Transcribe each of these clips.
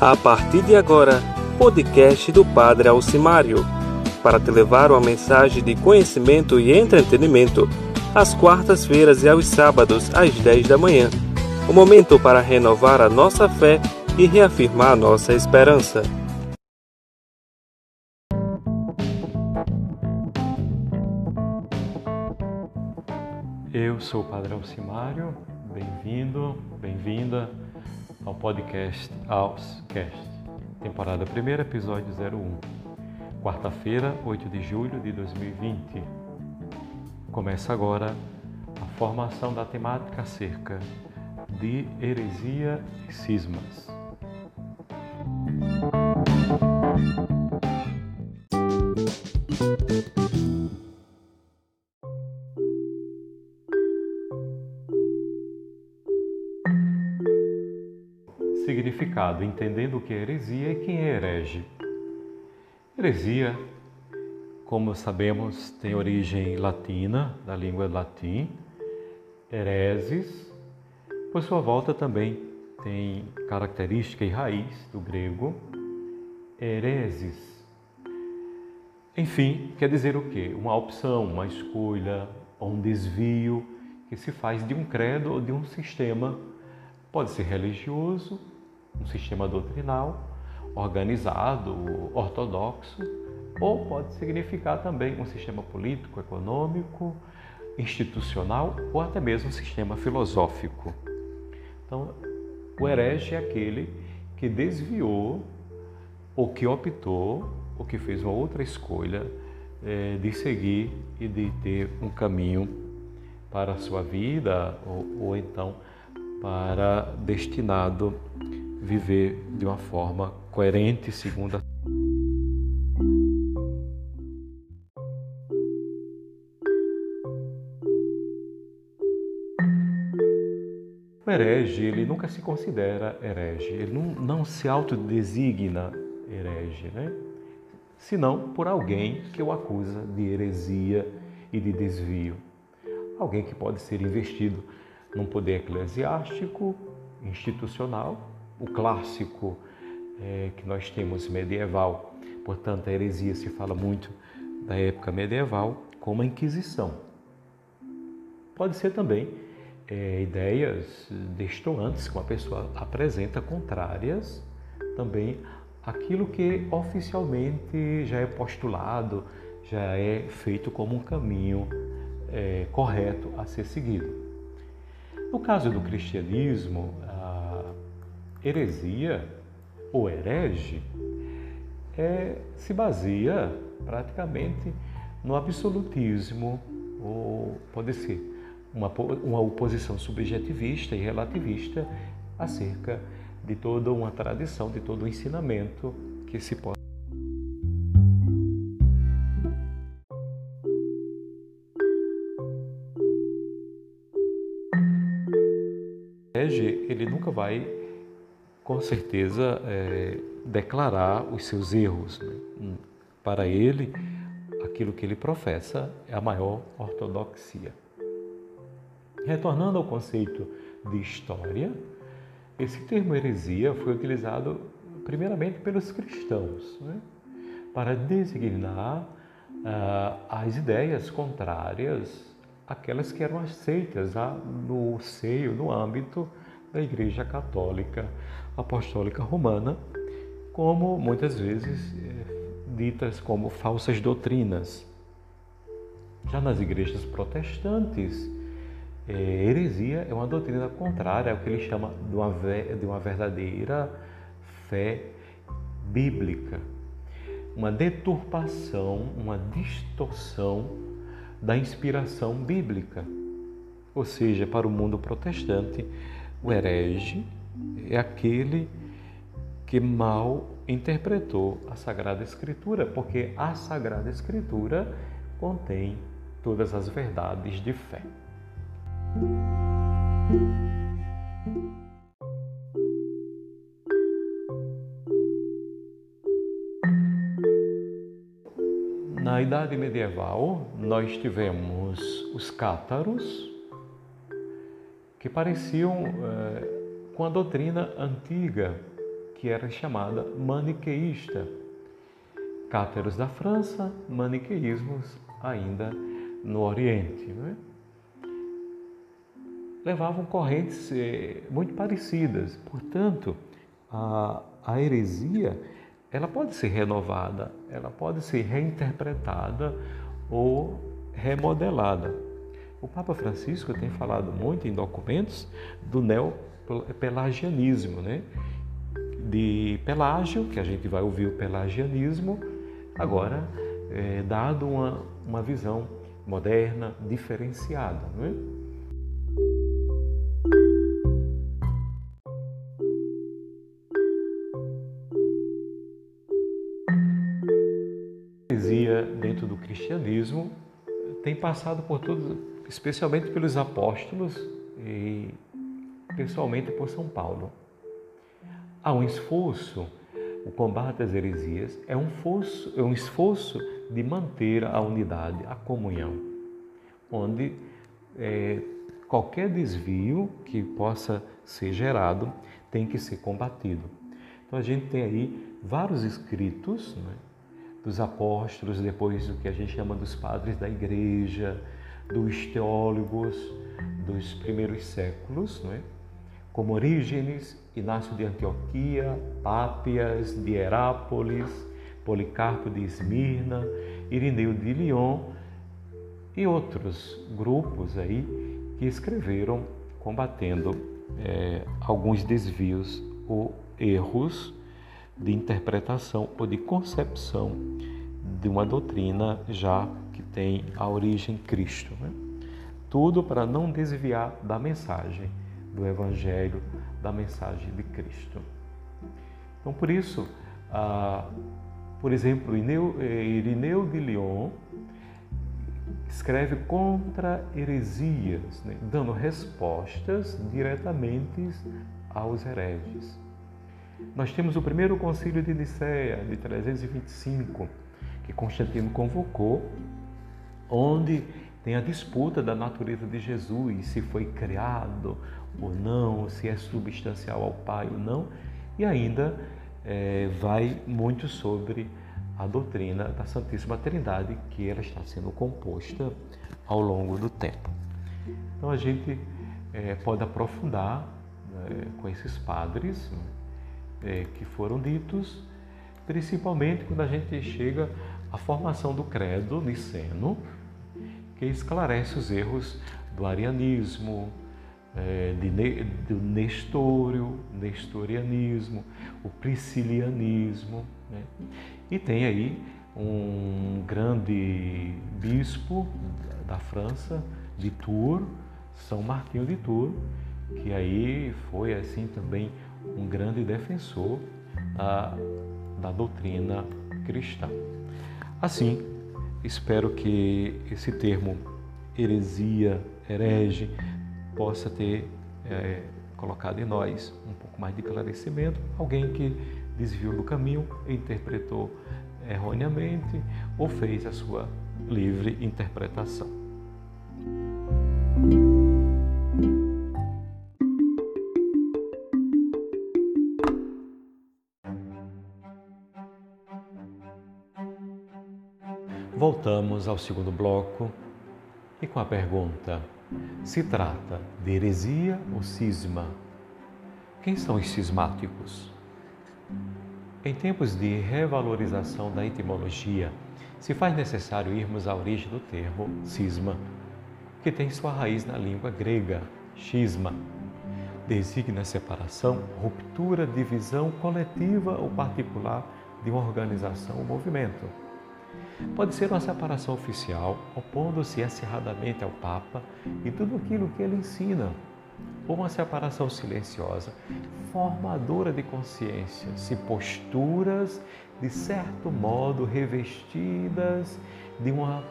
A partir de agora, podcast do Padre Alcimário, para te levar uma mensagem de conhecimento e entretenimento, às quartas-feiras e aos sábados, às 10 da manhã. O momento para renovar a nossa fé e reafirmar nossa esperança. Eu sou o Padre Alcimário, bem-vindo, bem-vinda ao podcast Auscast, temporada 1, episódio 01, quarta-feira, 8 de julho de 2020. Começa agora a formação da temática acerca de heresia e cismas. Significado: entendendo o que é heresia e quem é herege. Heresia, como sabemos, tem origem latina, da língua latim, hereses, por sua volta também tem característica e raiz do grego, hereses. Enfim, quer dizer o quê? Uma opção, uma escolha, um desvio que se faz de um credo ou de um sistema. Pode ser religioso, um sistema doutrinal, organizado, ortodoxo, ou pode significar também um sistema político, econômico, institucional ou até mesmo um sistema filosófico. Então, o herege é aquele que desviou ou que optou ou que fez uma outra escolha é, de seguir e de ter um caminho para a sua vida ou, ou então para destinado viver de uma forma coerente segundo a O herege, ele nunca se considera herege, ele não, não se autodesigna herege, né? senão por alguém que o acusa de heresia e de desvio. Alguém que pode ser investido num poder eclesiástico, institucional, o clássico é, que nós temos medieval. Portanto, a heresia se fala muito da época medieval, como a Inquisição. Pode ser também é, ideias destoantes que uma pessoa apresenta, contrárias também àquilo que oficialmente já é postulado, já é feito como um caminho é, correto a ser seguido. No caso do cristianismo, heresia ou herege é, se baseia praticamente no absolutismo, ou pode ser uma, uma oposição subjetivista e relativista acerca de toda uma tradição, de todo o ensinamento que se pode. ele nunca vai, com certeza, é, declarar os seus erros. Né? Para ele, aquilo que ele professa é a maior ortodoxia. Retornando ao conceito de história, esse termo heresia foi utilizado primeiramente pelos cristãos né, para designar ah, as ideias contrárias àquelas que eram aceitas ah, no seio, no âmbito da Igreja Católica Apostólica Romana, como muitas vezes eh, ditas como falsas doutrinas. Já nas igrejas protestantes, é, heresia é uma doutrina contrária ao que ele chama de uma verdadeira fé bíblica. Uma deturpação, uma distorção da inspiração bíblica. Ou seja, para o mundo protestante, o herege é aquele que mal interpretou a Sagrada Escritura, porque a Sagrada Escritura contém todas as verdades de fé. Na Idade Medieval, nós tivemos os cátaros, que pareciam é, com a doutrina antiga que era chamada maniqueísta. Cáteros da França, maniqueísmos ainda no Oriente. Não é? Levavam correntes eh, muito parecidas. Portanto, a, a heresia ela pode ser renovada, ela pode ser reinterpretada ou remodelada. O Papa Francisco tem falado muito em documentos do neopelagianismo, né? De Pelágio, que a gente vai ouvir o pelagianismo, agora é, dado uma, uma visão moderna, diferenciada, não é? Passado por todos, especialmente pelos apóstolos e pessoalmente por São Paulo. Há um esforço, o combate às heresias é um esforço, é um esforço de manter a unidade, a comunhão, onde é, qualquer desvio que possa ser gerado tem que ser combatido. Então a gente tem aí vários escritos né, dos apóstolos, depois do que a gente chama dos padres da igreja, dos teólogos dos primeiros séculos, não é? como Orígenes, Inácio de Antioquia, Pápias de Herápolis, Policarpo de Esmirna, Irineu de Lyon e outros grupos aí que escreveram combatendo é, alguns desvios ou erros de interpretação ou de concepção de uma doutrina já que tem a origem Cristo. Né? Tudo para não desviar da mensagem do Evangelho, da mensagem de Cristo. Então, por isso, ah, por exemplo, Irineu, eh, Irineu de Lyon escreve contra heresias, né? dando respostas diretamente aos hereges. Nós temos o primeiro concílio de Nicéia, de 325, que Constantino convocou, onde tem a disputa da natureza de Jesus, se foi criado ou não, se é substancial ao Pai ou não, e ainda é, vai muito sobre a doutrina da Santíssima Trindade, que ela está sendo composta ao longo do tempo. Então a gente é, pode aprofundar né, com esses padres, é, que foram ditos, principalmente quando a gente chega à formação do credo niceno, que esclarece os erros do arianismo, é, de, do nestório, nestorianismo, o priscilianismo. Né? E tem aí um grande bispo da França, de Tours, São Martinho de Tours, que aí foi assim também um grande defensor da, doutrina cristã. Assim, espero que esse termo heresia, herege, possa ter é, colocado em nós um pouco mais de esclarecimento. Alguém que desviou do caminho, interpretou erroneamente ou fez a sua livre interpretação. Voltamos ao segundo bloco e com a pergunta: se trata de heresia ou cisma? Quem são os cismáticos? Em tempos de revalorização da etimologia, se faz necessário irmos à origem do termo cisma, que tem sua raiz na língua grega, schisma. Designa separação, ruptura, divisão coletiva ou particular de uma organização ou movimento Pode ser uma separação oficial, opondo-se acirradamente ao Papa e tudo aquilo que ele ensina, ou uma separação silenciosa, formadora de consciências e posturas, de certo modo revestidas de uma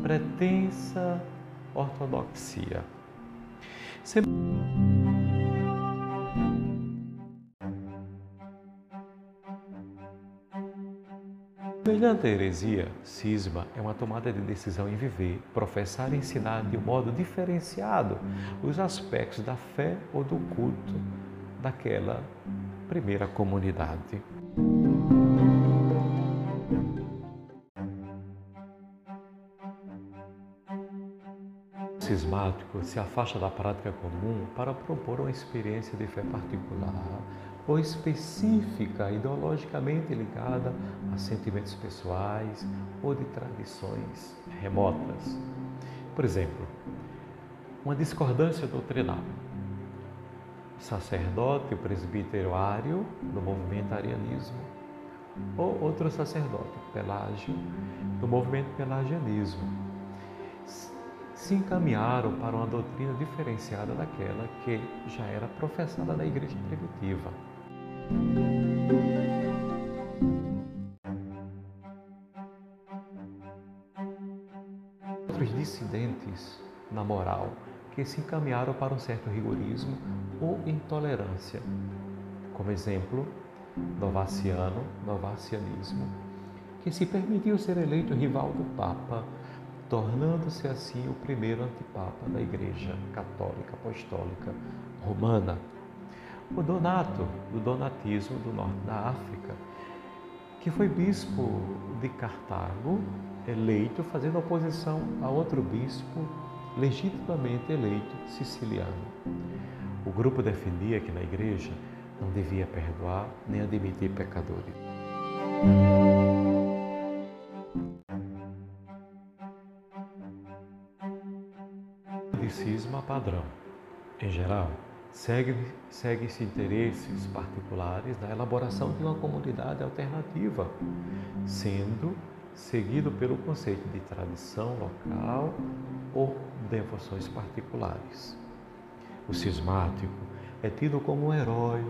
pretensa ortodoxia. Semelhante à heresia, cisma é uma tomada de decisão em viver, professar e ensinar de um modo diferenciado os aspectos da fé ou do culto daquela primeira comunidade. Cismático se afasta da prática comum para propor uma experiência de fé particular ou específica, ideologicamente ligada a sentimentos pessoais ou de tradições remotas. Por exemplo, uma discordância doutrinal. Sacerdote, o presbiterário do movimento arianismo, ou outro sacerdote, Pelágio, do movimento pelagianismo, se encaminharam para uma doutrina diferenciada daquela que já era professada na igreja primitiva. Outros dissidentes na moral que se encaminharam para um certo rigorismo ou intolerância. Como exemplo, Novaciano, Novacianismo, que se permitiu ser eleito rival do Papa, tornando-se assim o primeiro antipapa da Igreja Católica Apostólica Romana. O Donato, do Donatismo do norte da África, que foi bispo de Cartago, eleito fazendo oposição a outro bispo legitimamente eleito siciliano. O grupo defendia que na igreja não devia perdoar nem admitir pecadores. O cisma padrão, em geral, segue-se segue interesses particulares na elaboração de uma comunidade alternativa, sendo seguido pelo conceito de tradição local ou devoções particulares. O cismático é tido como um herói,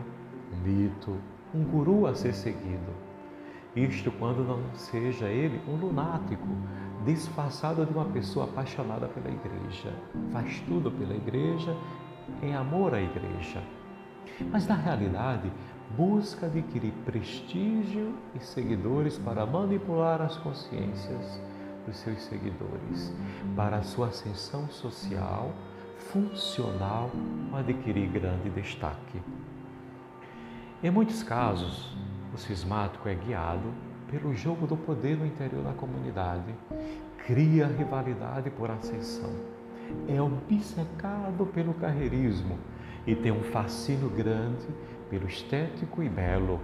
um mito, um guru a ser seguido. Isto quando não seja ele um lunático, disfarçado de uma pessoa apaixonada pela igreja, faz tudo pela igreja, em amor à igreja. Mas na realidade, busca adquirir prestígio e seguidores para manipular as consciências dos seus seguidores, para a sua ascensão social, funcional, adquirir grande destaque. Em muitos casos, o cismático é guiado pelo jogo do poder no interior da comunidade, cria rivalidade por ascensão, é obcecado pelo carreirismo e tem um fascínio grande pelo estético e belo,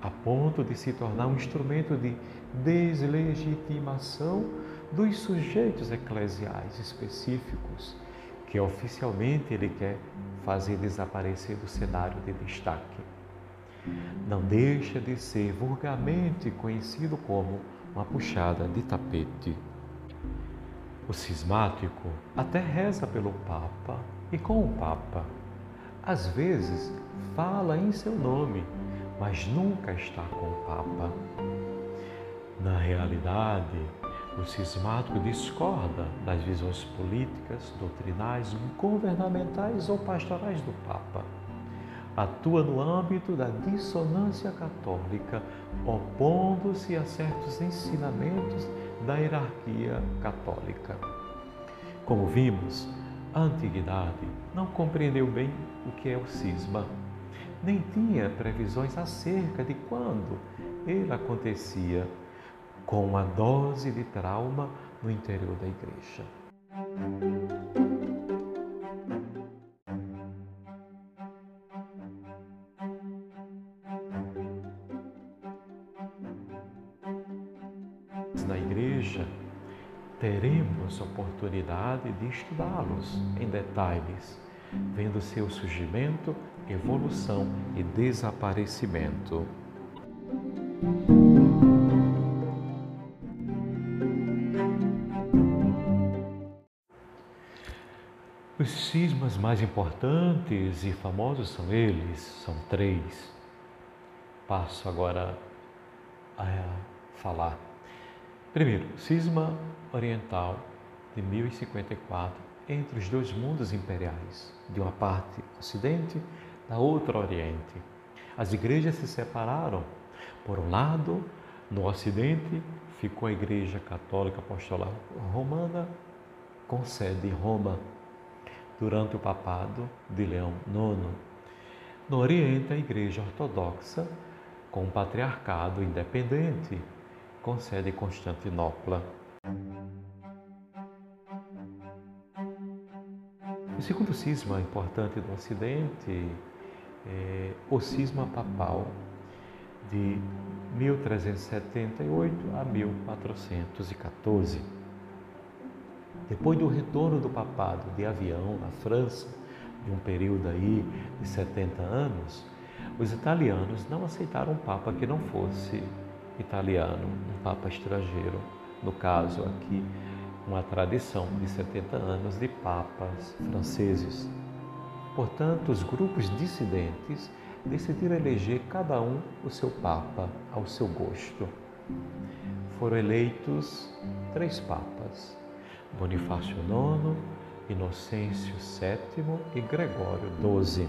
a ponto de se tornar um instrumento de deslegitimação dos sujeitos eclesiais específicos que oficialmente ele quer fazer desaparecer do cenário de destaque. Não deixa de ser vulgarmente conhecido como uma puxada de tapete. O cismático até reza pelo Papa e com o Papa. Às vezes fala em seu nome, mas nunca está com o Papa. Na realidade, o cismático discorda das visões políticas, doutrinais, governamentais ou pastorais do Papa. Atua no âmbito da dissonância católica, opondo-se a certos ensinamentos da hierarquia católica. Como vimos, a antiguidade não compreendeu bem o que é o cisma, nem tinha previsões acerca de quando ele acontecia com uma dose de trauma no interior da igreja. Na igreja, teremos oportunidade de estudá-los em detalhes, vendo seu surgimento, evolução e desaparecimento. Os cismas mais importantes e famosos são eles, são três. Passo agora a falar. Primeiro, cisma oriental de 1054 entre os dois mundos imperiais, de uma parte Ocidente, da outra Oriente. As igrejas se separaram. Por um lado, no Ocidente ficou a Igreja Católica Apostolar Romana com sede em Roma durante o papado de Leão IX. No Oriente, a Igreja Ortodoxa, com um patriarcado independente, com sede em Constantinopla. O segundo cisma importante do Ocidente é o cisma papal de 1378 a 1414. Depois do retorno do papado de avião na França, de um período aí de 70 anos, os italianos não aceitaram um papa que não fosse italiano, um papa estrangeiro. No caso aqui, uma tradição de 70 anos de papas franceses. Portanto, os grupos dissidentes decidiram eleger cada um o seu papa ao seu gosto. Foram eleitos três papas: Bonifácio IX, Inocêncio VII e Gregório XII.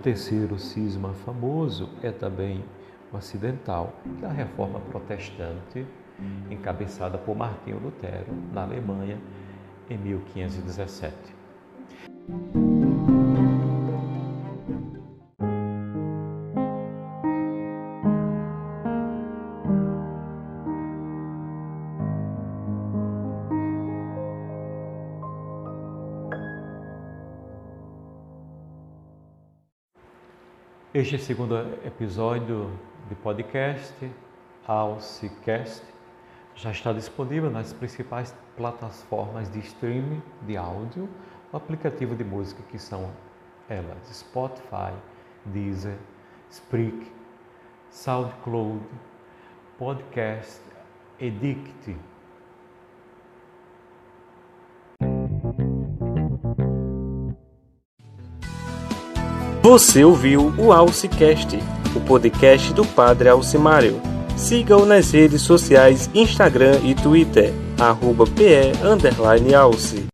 Terceiro cisma famoso é também o ocidental, que é a reforma protestante, encabeçada por Martinho Lutero, na Alemanha, em 1517. Este segundo episódio de podcast, Alcicast, já está disponível nas principais plataformas de streaming de áudio, o aplicativo de música que são elas Spotify, Deezer, Spreak, SoundCloud, Podcast Edict. Você ouviu o Alcicast, o podcast do Padre Alcimário. Siga-o nas redes sociais Instagram e Twitter, arroba PE Alce.